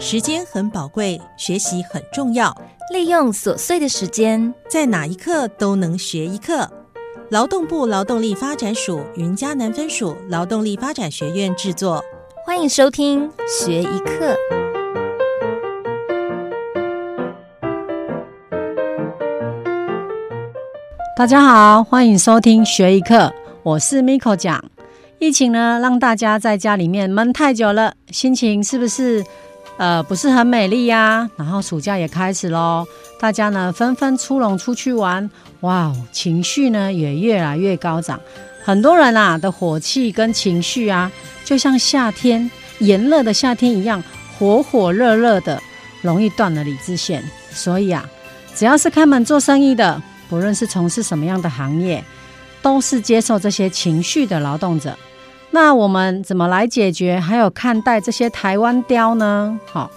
时间很宝贵，学习很重要。利用琐碎的时间，在哪一刻都能学一课。劳动部劳动力发展署云嘉南分署劳动力发展学院制作，欢迎收听学一课。大家好，欢迎收听学一课，我是 Miko 讲。疫情呢，让大家在家里面闷太久了，心情是不是呃不是很美丽呀？然后暑假也开始喽，大家呢纷纷出笼出去玩，哇，情绪呢也越来越高涨。很多人啊的火气跟情绪啊，就像夏天炎热的夏天一样，火火热热的，容易断了理智线。所以啊，只要是开门做生意的，不论是从事什么样的行业，都是接受这些情绪的劳动者。那我们怎么来解决？还有看待这些台湾雕呢？好，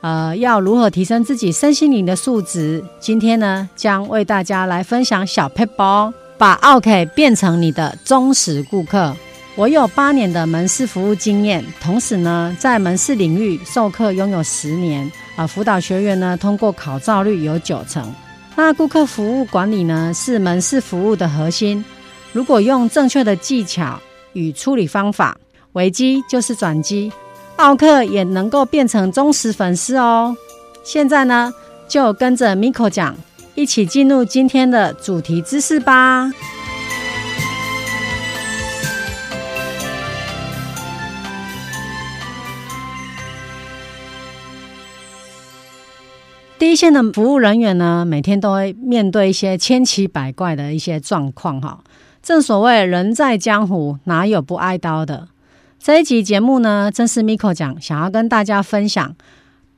呃，要如何提升自己身心灵的素质？今天呢，将为大家来分享小 p 包，把 OK 变成你的忠实顾客。我有八年的门市服务经验，同时呢，在门市领域授课拥有十年。啊，辅导学员呢，通过考照率有九成。那顾客服务管理呢，是门市服务的核心。如果用正确的技巧，与处理方法，危机就是转机，奥克也能够变成忠实粉丝哦。现在呢，就跟着 Miko 讲，一起进入今天的主题知识吧。第一线的服务人员呢，每天都会面对一些千奇百怪的一些状况，哈。正所谓人在江湖，哪有不挨刀的？这一集节目呢，正是 Miko 讲，想要跟大家分享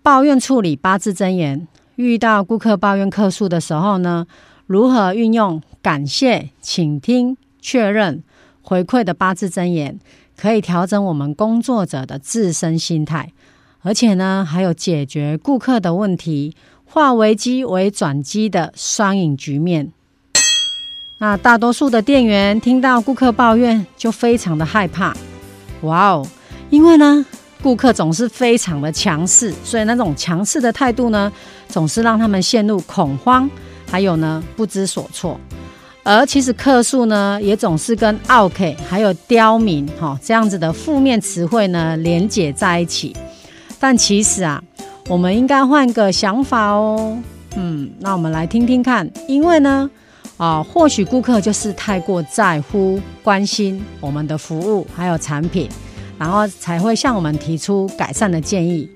抱怨处理八字真言。遇到顾客抱怨客诉的时候呢，如何运用感谢、倾听、确认、回馈的八字真言，可以调整我们工作者的自身心态，而且呢，还有解决顾客的问题，化危机为转机的双赢局面。那大多数的店员听到顾客抱怨就非常的害怕，哇哦！因为呢，顾客总是非常的强势，所以那种强势的态度呢，总是让他们陷入恐慌，还有呢不知所措。而其实客诉呢，也总是跟 OK 还有刁民哈这样子的负面词汇呢连结在一起。但其实啊，我们应该换个想法哦。嗯，那我们来听听看，因为呢。啊，或许顾客就是太过在乎、关心我们的服务还有产品，然后才会向我们提出改善的建议。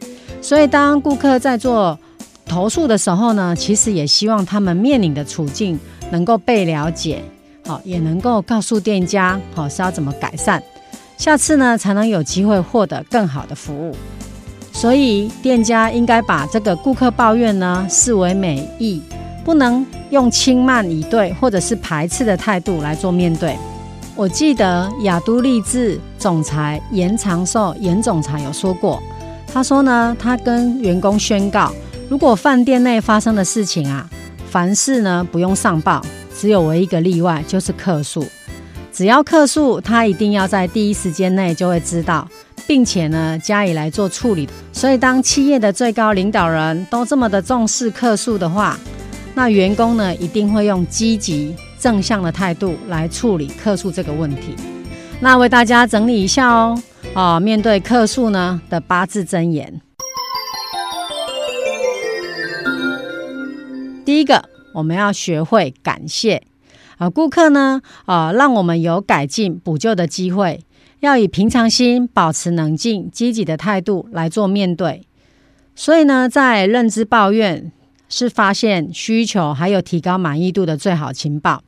所以，当顾客在做投诉的时候呢，其实也希望他们面临的处境能够被了解，好，也能够告诉店家，好是要怎么改善，下次呢才能有机会获得更好的服务。所以，店家应该把这个顾客抱怨呢视为美意。不能用轻慢以对或者是排斥的态度来做面对。我记得雅都丽志总裁严长寿严总裁有说过，他说呢，他跟员工宣告，如果饭店内发生的事情啊，凡事呢不用上报，只有唯一一个例外就是客诉。只要客诉，他一定要在第一时间内就会知道，并且呢加以来做处理。所以，当企业的最高领导人都这么的重视客诉的话，那员工呢，一定会用积极正向的态度来处理客诉这个问题。那为大家整理一下哦，啊，面对客诉呢的八字真言。第一个，我们要学会感谢啊，顾客呢，啊，让我们有改进补救的机会，要以平常心，保持冷静、积极的态度来做面对。所以呢，在认知抱怨。是发现需求还有提高满意度的最好情报。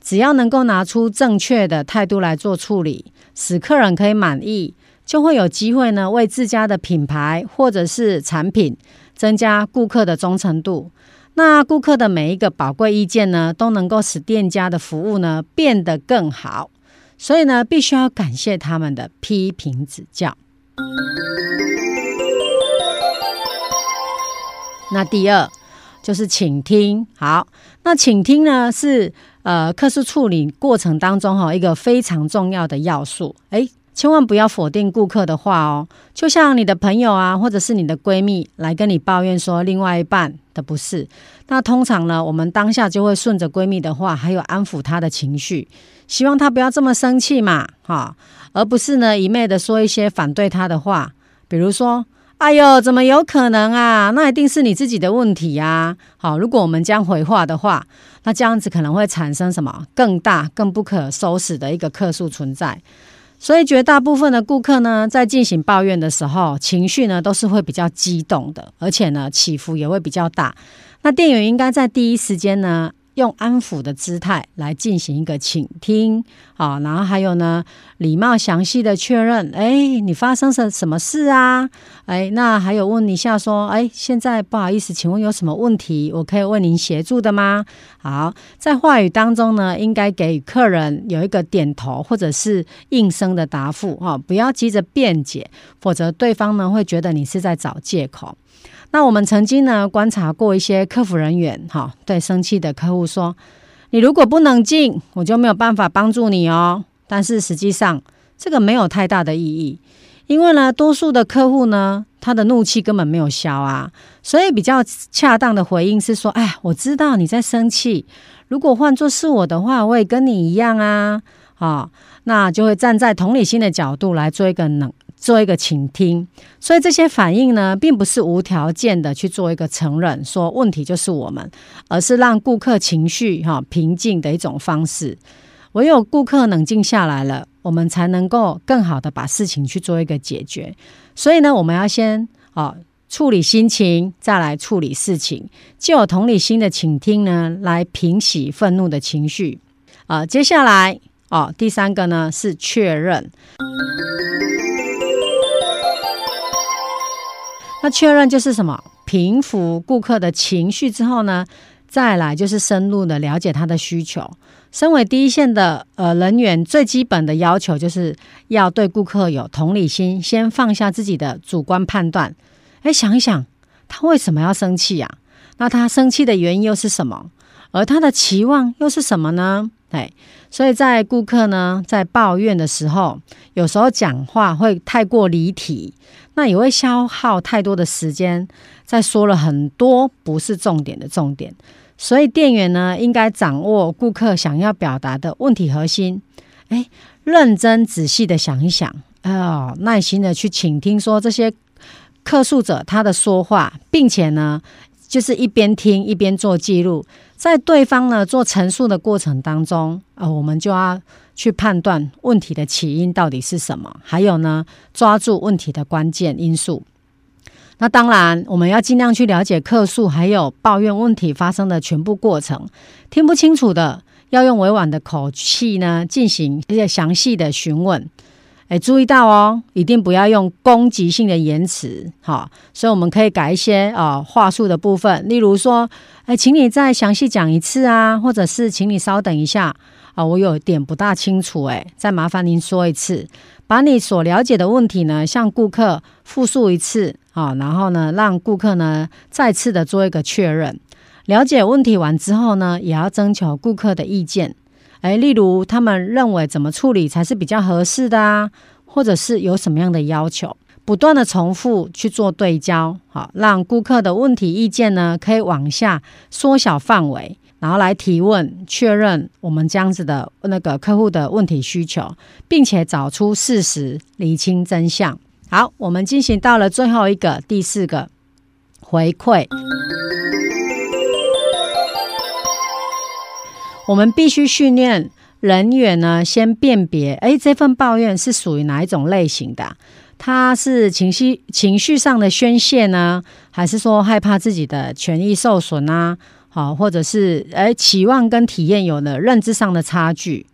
只要能够拿出正确的态度来做处理，使客人可以满意，就会有机会呢为自家的品牌或者是产品增加顾客的忠诚度。那顾客的每一个宝贵意见呢，都能够使店家的服务呢变得更好。所以呢，必须要感谢他们的批评指教。那第二。就是倾听，好，那倾听呢是呃，客诉处理过程当中哈一个非常重要的要素。诶，千万不要否定顾客的话哦。就像你的朋友啊，或者是你的闺蜜来跟你抱怨说另外一半的不是，那通常呢，我们当下就会顺着闺蜜的话，还有安抚她的情绪，希望她不要这么生气嘛，哈，而不是呢一昧的说一些反对她的话，比如说。哎呦，怎么有可能啊？那一定是你自己的问题呀！好，如果我们将回话的话，那这样子可能会产生什么更大、更不可收拾的一个客诉存在。所以，绝大部分的顾客呢，在进行抱怨的时候，情绪呢都是会比较激动的，而且呢起伏也会比较大。那店员应该在第一时间呢。用安抚的姿态来进行一个倾听，好，然后还有呢，礼貌详细的确认，哎，你发生什什么事啊？哎，那还有问一下说，哎，现在不好意思，请问有什么问题，我可以为您协助的吗？好，在话语当中呢，应该给予客人有一个点头或者是应声的答复，哈，不要急着辩解，否则对方呢会觉得你是在找借口。那我们曾经呢观察过一些客服人员，哈，对生气的客户说：“你如果不冷静，我就没有办法帮助你哦。”但是实际上这个没有太大的意义，因为呢，多数的客户呢，他的怒气根本没有消啊，所以比较恰当的回应是说：“哎，我知道你在生气，如果换作是我的话，我也跟你一样啊。”啊，那就会站在同理心的角度来做一个冷。做一个倾听，所以这些反应呢，并不是无条件的去做一个承认，说问题就是我们，而是让顾客情绪哈平静的一种方式。唯有顾客冷静下来了，我们才能够更好的把事情去做一个解决。所以呢，我们要先啊处理心情，再来处理事情，既有同理心的倾听呢，来平息愤怒的情绪。啊，接下来哦，第三个呢是确认。那确认就是什么？平复顾客的情绪之后呢，再来就是深入的了解他的需求。身为第一线的呃人员，最基本的要求就是要对顾客有同理心，先放下自己的主观判断。哎，想一想，他为什么要生气呀？那他生气的原因又是什么？而他的期望又是什么呢？哎，所以在顾客呢在抱怨的时候，有时候讲话会太过离题。那也会消耗太多的时间，在说了很多不是重点的重点，所以店员呢应该掌握顾客想要表达的问题核心，哎，认真仔细的想一想，啊，耐心的去倾听说这些客诉者他的说话，并且呢，就是一边听一边做记录，在对方呢做陈述的过程当中，啊，我们就要。去判断问题的起因到底是什么，还有呢，抓住问题的关键因素。那当然，我们要尽量去了解客诉还有抱怨问题发生的全部过程。听不清楚的，要用委婉的口气呢进行一些详细的询问。哎，注意到哦，一定不要用攻击性的言辞。好，所以我们可以改一些啊话术的部分，例如说，哎，请你再详细讲一次啊，或者是请你稍等一下。啊，我有点不大清楚，哎，再麻烦您说一次，把你所了解的问题呢，向顾客复述一次，啊，然后呢，让顾客呢再次的做一个确认。了解问题完之后呢，也要征求顾客的意见，哎，例如他们认为怎么处理才是比较合适的啊，或者是有什么样的要求，不断的重复去做对焦，好，让顾客的问题意见呢可以往下缩小范围。然后来提问确认我们这样子的那个客户的问题需求，并且找出事实，厘清真相。好，我们进行到了最后一个第四个回馈，我们必须训练人员呢，先辨别，哎，这份抱怨是属于哪一种类型的？他是情绪情绪上的宣泄呢，还是说害怕自己的权益受损啊？好，或者是诶期望跟体验有了认知上的差距，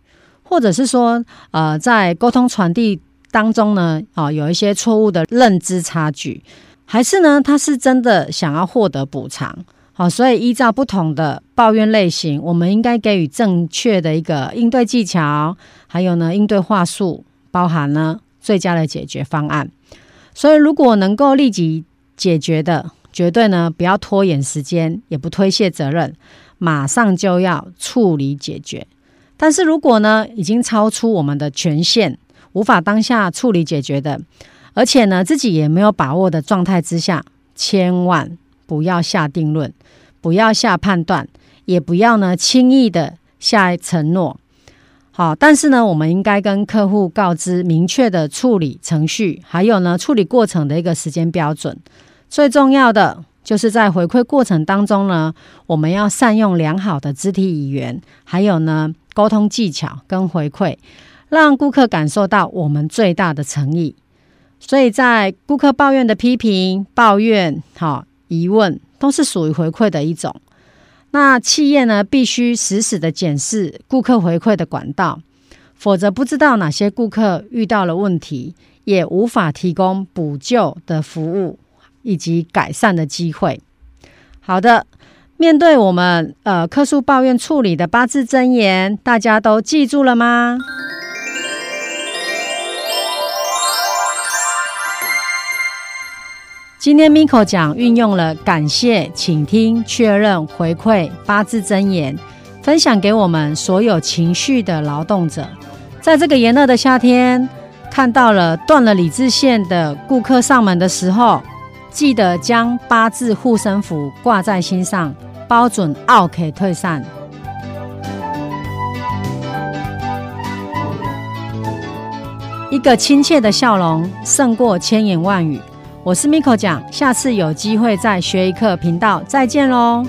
或者是说，呃，在沟通传递当中呢，啊，有一些错误的认知差距，还是呢，他是真的想要获得补偿？好，所以依照不同的抱怨类型，我们应该给予正确的一个应对技巧，还有呢，应对话术，包含呢最佳的解决方案。所以，如果能够立即解决的。绝对呢，不要拖延时间，也不推卸责任，马上就要处理解决。但是如果呢，已经超出我们的权限，无法当下处理解决的，而且呢自己也没有把握的状态之下，千万不要下定论，不要下判断，也不要呢轻易的下承诺。好，但是呢，我们应该跟客户告知明确的处理程序，还有呢处理过程的一个时间标准。最重要的就是在回馈过程当中呢，我们要善用良好的肢体语言，还有呢沟通技巧跟回馈，让顾客感受到我们最大的诚意。所以在顾客抱怨的批评、抱怨、好疑问，都是属于回馈的一种。那企业呢，必须实时的检视顾客回馈的管道，否则不知道哪些顾客遇到了问题，也无法提供补救的服务以及改善的机会。好的，面对我们呃客诉抱怨处理的八字真言，大家都记住了吗？今天 Miko 讲运用了感谢、倾听、确认、回馈八字真言，分享给我们所有情绪的劳动者。在这个炎热的夏天，看到了断了理智线的顾客上门的时候，记得将八字护身符挂在心上，包准 OK 退散。一个亲切的笑容胜过千言万语。我是 Miko 讲，下次有机会在学一课频道再见喽。